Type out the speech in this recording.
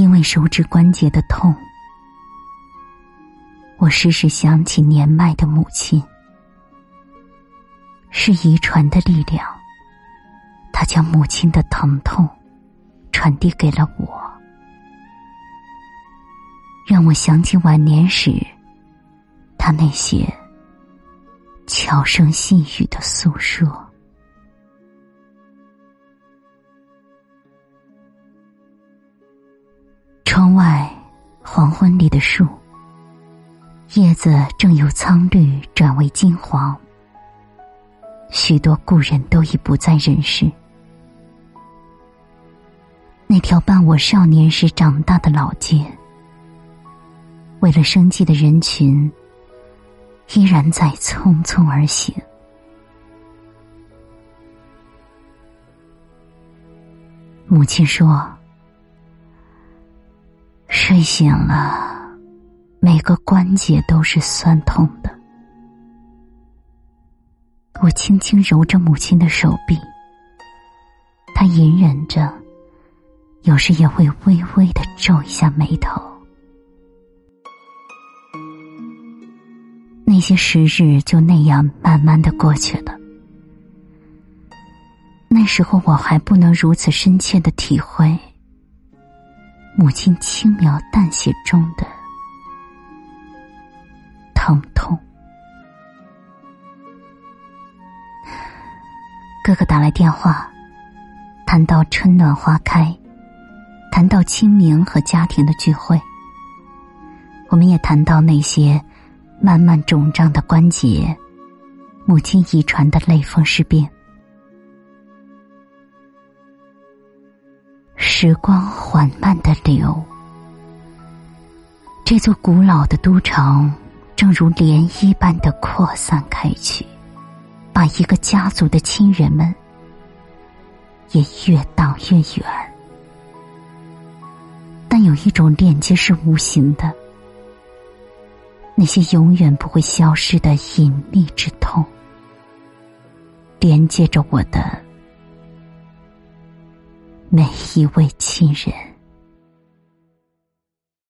因为手指关节的痛，我时时想起年迈的母亲。是遗传的力量，他将母亲的疼痛传递给了我，让我想起晚年时他那些悄声细语的诉说。外，黄昏里的树，叶子正由苍绿转为金黄。许多故人都已不在人世，那条伴我少年时长大的老街，为了生计的人群，依然在匆匆而行。母亲说：“睡醒了，每个关节都是酸痛的。”我轻轻揉着母亲的手臂，她隐忍着，有时也会微微的皱一下眉头。那些时日就那样慢慢的过去了。那时候我还不能如此深切的体会母亲轻描淡写中的疼痛。哥哥打来电话，谈到春暖花开，谈到清明和家庭的聚会。我们也谈到那些慢慢肿胀的关节，母亲遗传的类风湿病。时光缓慢的流，这座古老的都城正如涟漪般的扩散开去。把一个家族的亲人们也越荡越远，但有一种链接是无形的，那些永远不会消失的隐秘之痛，连接着我的每一位亲人。